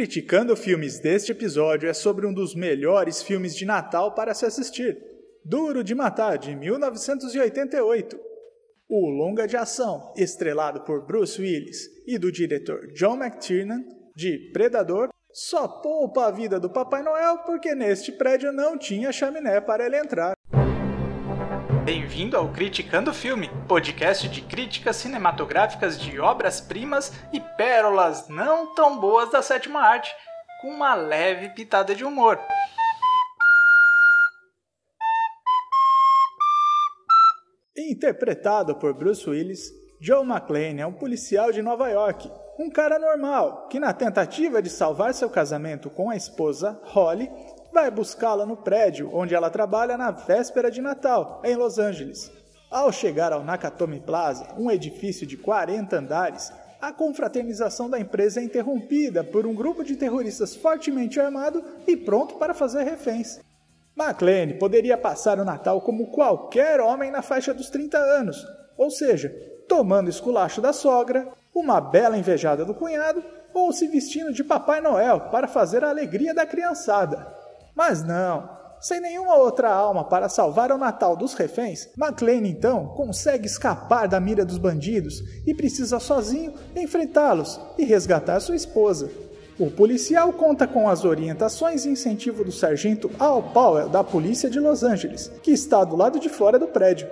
Criticando Filmes deste episódio é sobre um dos melhores filmes de Natal para se assistir: Duro de Matar, de 1988. O longa de ação, estrelado por Bruce Willis e do diretor John McTiernan, de Predador, só poupa a vida do Papai Noel porque neste prédio não tinha chaminé para ele entrar. Bem-vindo ao Criticando Filme, podcast de críticas cinematográficas de obras-primas e pérolas não tão boas da sétima arte, com uma leve pitada de humor. Interpretado por Bruce Willis, Joe McClane é um policial de Nova York, um cara normal que, na tentativa de salvar seu casamento com a esposa Holly, vai buscá-la no prédio onde ela trabalha na véspera de Natal, em Los Angeles. Ao chegar ao Nakatomi Plaza, um edifício de 40 andares, a confraternização da empresa é interrompida por um grupo de terroristas fortemente armado e pronto para fazer reféns. McLean poderia passar o Natal como qualquer homem na faixa dos 30 anos, ou seja, tomando esculacho da sogra, uma bela invejada do cunhado ou se vestindo de Papai Noel para fazer a alegria da criançada. Mas não, sem nenhuma outra alma para salvar o Natal dos reféns, McLean então consegue escapar da mira dos bandidos e precisa sozinho enfrentá-los e resgatar sua esposa. O policial conta com as orientações e incentivo do sargento Al Powell da polícia de Los Angeles, que está do lado de fora do prédio.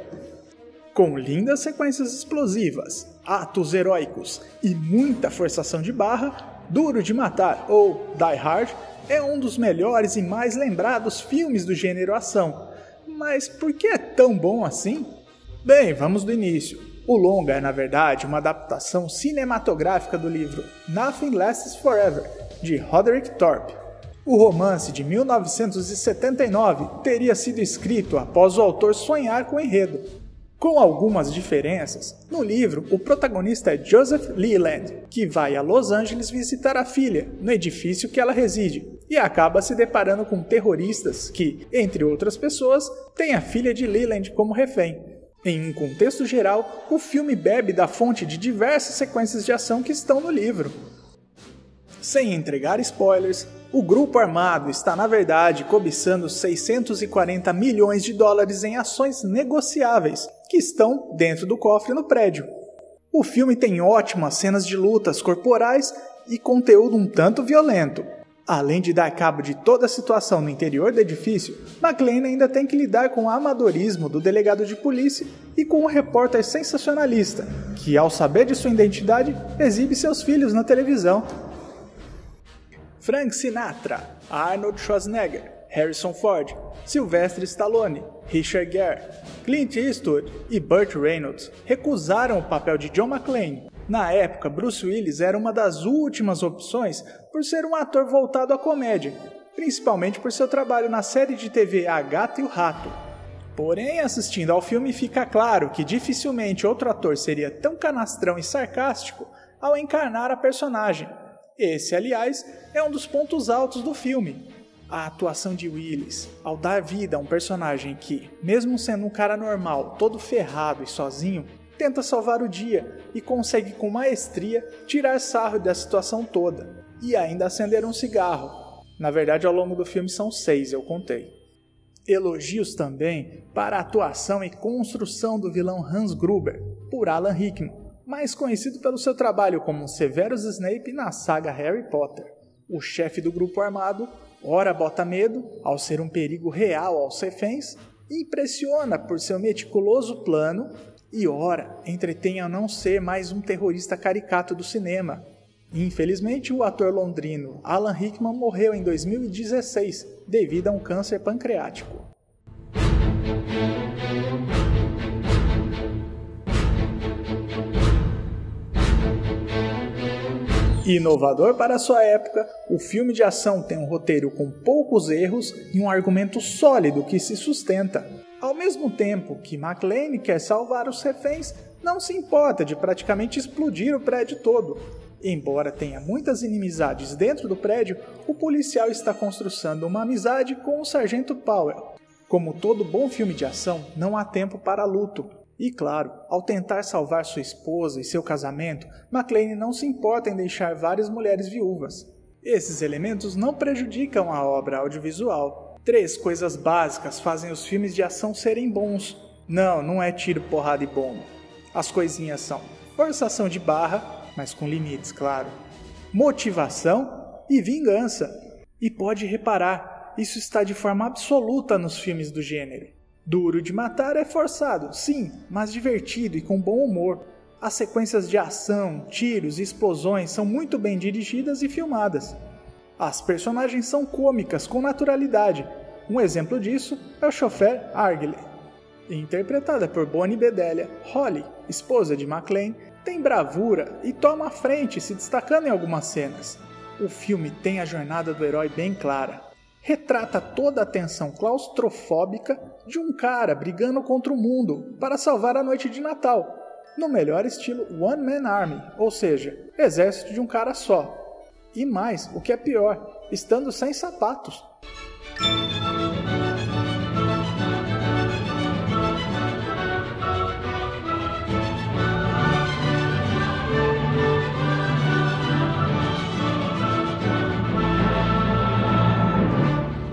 Com lindas sequências explosivas, atos heróicos e muita forçação de barra, Duro de Matar ou Die Hard é um dos melhores e mais lembrados filmes do gênero ação. Mas por que é tão bom assim? Bem, vamos do início. O longa é, na verdade, uma adaptação cinematográfica do livro Nothing Lasts Forever, de Roderick Thorpe. O romance de 1979 teria sido escrito após o autor sonhar com o enredo, com algumas diferenças, no livro o protagonista é Joseph Leland, que vai a Los Angeles visitar a filha, no edifício que ela reside, e acaba se deparando com terroristas que, entre outras pessoas, têm a filha de Leland como refém. Em um contexto geral, o filme bebe da fonte de diversas sequências de ação que estão no livro. Sem entregar spoilers, o grupo armado está na verdade cobiçando 640 milhões de dólares em ações negociáveis que estão dentro do cofre no prédio. O filme tem ótimas cenas de lutas corporais e conteúdo um tanto violento. Além de dar cabo de toda a situação no interior do edifício, McLean ainda tem que lidar com o amadorismo do delegado de polícia e com um repórter sensacionalista, que, ao saber de sua identidade, exibe seus filhos na televisão. Frank Sinatra, Arnold Schwarzenegger, Harrison Ford, Sylvester Stallone, Richard Gere, Clint Eastwood e Burt Reynolds recusaram o papel de John McClane. Na época, Bruce Willis era uma das últimas opções por ser um ator voltado à comédia, principalmente por seu trabalho na série de TV A Gata e o Rato. Porém, assistindo ao filme fica claro que dificilmente outro ator seria tão canastrão e sarcástico ao encarnar a personagem. Esse, aliás, é um dos pontos altos do filme, a atuação de Willis ao dar vida a um personagem que, mesmo sendo um cara normal, todo ferrado e sozinho, tenta salvar o dia e consegue com maestria tirar sarro da situação toda e ainda acender um cigarro. Na verdade, ao longo do filme são seis, eu contei. Elogios também para a atuação e construção do vilão Hans Gruber, por Alan Rickman, mais conhecido pelo seu trabalho como Severus Snape na saga Harry Potter. O chefe do grupo armado ora bota medo, ao ser um perigo real aos reféns, impressiona por seu meticuloso plano e ora entretém a não ser mais um terrorista caricato do cinema. Infelizmente, o ator londrino Alan Rickman morreu em 2016 devido a um câncer pancreático. Inovador para sua época, o filme de ação tem um roteiro com poucos erros e um argumento sólido que se sustenta. Ao mesmo tempo que McLean quer salvar os reféns, não se importa de praticamente explodir o prédio todo. Embora tenha muitas inimizades dentro do prédio, o policial está construindo uma amizade com o Sargento Powell. Como todo bom filme de ação, não há tempo para luto. E claro, ao tentar salvar sua esposa e seu casamento, McLean não se importa em deixar várias mulheres viúvas. Esses elementos não prejudicam a obra audiovisual. Três coisas básicas fazem os filmes de ação serem bons. Não, não é tiro, porrada e bomba. As coisinhas são forçação de barra, mas com limites, claro, motivação e vingança. E pode reparar, isso está de forma absoluta nos filmes do gênero. Duro de matar é forçado, sim, mas divertido e com bom humor. As sequências de ação, tiros e explosões são muito bem dirigidas e filmadas. As personagens são cômicas com naturalidade. Um exemplo disso é o chofer Argley. Interpretada por Bonnie Bedelia, Holly, esposa de McLean, tem bravura e toma a frente, se destacando em algumas cenas. O filme tem a jornada do herói bem clara. Retrata toda a tensão claustrofóbica de um cara brigando contra o mundo para salvar a noite de Natal, no melhor estilo One Man Army, ou seja, exército de um cara só. E mais, o que é pior, estando sem sapatos.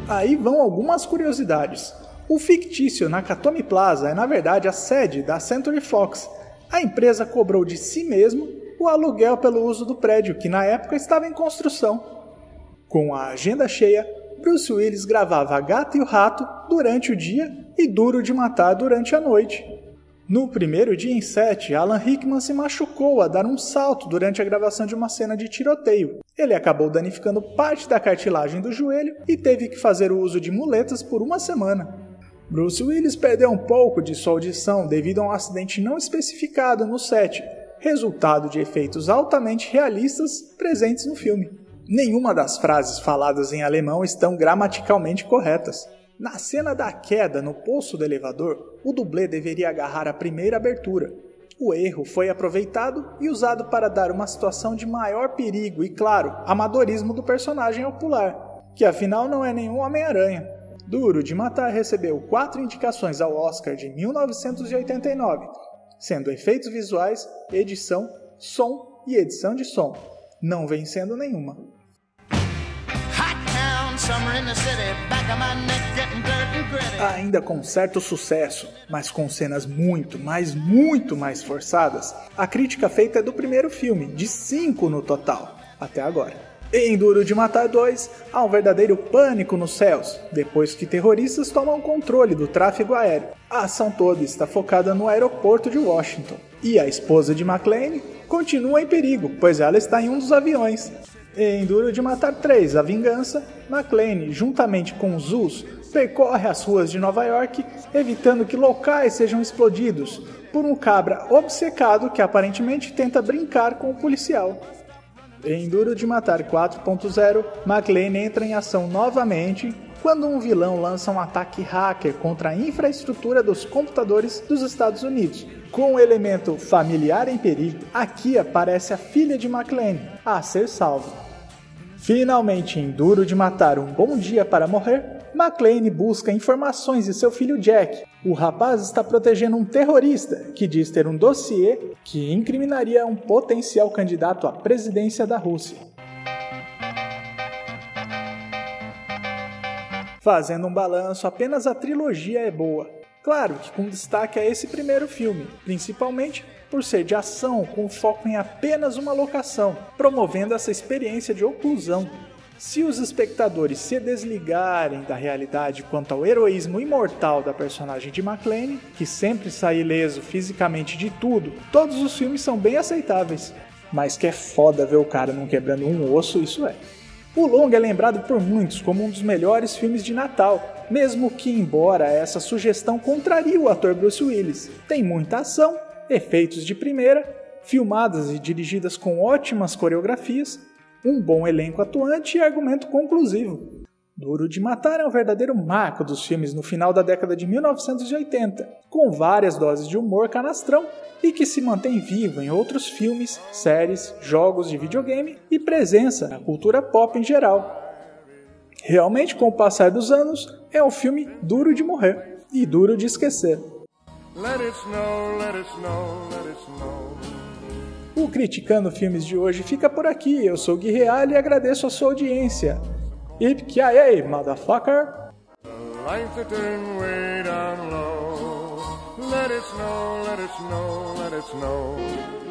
Aí vão algumas curiosidades. O fictício Nakatomi Plaza é na verdade a sede da Century Fox. A empresa cobrou de si mesmo o aluguel pelo uso do prédio, que na época estava em construção. Com a agenda cheia, Bruce Willis gravava A Gata e o Rato durante o dia e Duro de Matar durante a noite. No primeiro dia em sete, Alan Rickman se machucou a dar um salto durante a gravação de uma cena de tiroteio. Ele acabou danificando parte da cartilagem do joelho e teve que fazer o uso de muletas por uma semana. Bruce Willis perdeu um pouco de sua audição devido a um acidente não especificado no set, resultado de efeitos altamente realistas presentes no filme. Nenhuma das frases faladas em alemão estão gramaticalmente corretas. Na cena da queda no poço do elevador, o dublê deveria agarrar a primeira abertura. O erro foi aproveitado e usado para dar uma situação de maior perigo e, claro, amadorismo do personagem ao pular, que afinal não é nenhum Homem-Aranha. Duro de Matar recebeu quatro indicações ao Oscar de 1989, sendo efeitos visuais, edição, som e edição de som, não vencendo nenhuma. Ainda com certo sucesso, mas com cenas muito, mas muito mais forçadas, a crítica feita é do primeiro filme, de 5 no total, até agora. Em Duro de Matar 2, há um verdadeiro pânico nos céus, depois que terroristas tomam controle do tráfego aéreo. A ação toda está focada no aeroporto de Washington, e a esposa de McLean continua em perigo, pois ela está em um dos aviões. Em Duro de Matar 3, A Vingança, McLean, juntamente com Zeus, percorre as ruas de Nova York, evitando que locais sejam explodidos por um cabra obcecado que aparentemente tenta brincar com o policial. Em Duro de Matar 4.0, McLean entra em ação novamente quando um vilão lança um ataque hacker contra a infraestrutura dos computadores dos Estados Unidos. Com o um elemento familiar em perigo, aqui aparece a filha de McLean a ser salva. Finalmente, em Duro de Matar um bom dia para morrer, McLean busca informações de seu filho Jack. O rapaz está protegendo um terrorista que diz ter um dossiê que incriminaria um potencial candidato à presidência da Rússia. Fazendo um balanço, apenas a trilogia é boa. Claro que com destaque a esse primeiro filme, principalmente por ser de ação com foco em apenas uma locação, promovendo essa experiência de oclusão. Se os espectadores se desligarem da realidade quanto ao heroísmo imortal da personagem de McLean, que sempre sai ileso fisicamente de tudo, todos os filmes são bem aceitáveis. Mas que é foda ver o cara não quebrando um osso, isso é. O longa é lembrado por muitos como um dos melhores filmes de Natal, mesmo que, embora essa sugestão contrarie o ator Bruce Willis. Tem muita ação, efeitos de primeira, filmadas e dirigidas com ótimas coreografias, um bom elenco atuante e argumento conclusivo. Duro de Matar é um verdadeiro marco dos filmes no final da década de 1980, com várias doses de humor canastrão e que se mantém vivo em outros filmes, séries, jogos de videogame e presença na cultura pop em geral. Realmente, com o passar dos anos, é um filme duro de morrer e duro de esquecer. Let it snow, let it snow, let it snow. O Criticando Filmes de hoje fica por aqui. Eu sou o Gui Real e agradeço a sua audiência. E que aí, motherfucker? Let it snow, let it snow, let it snow.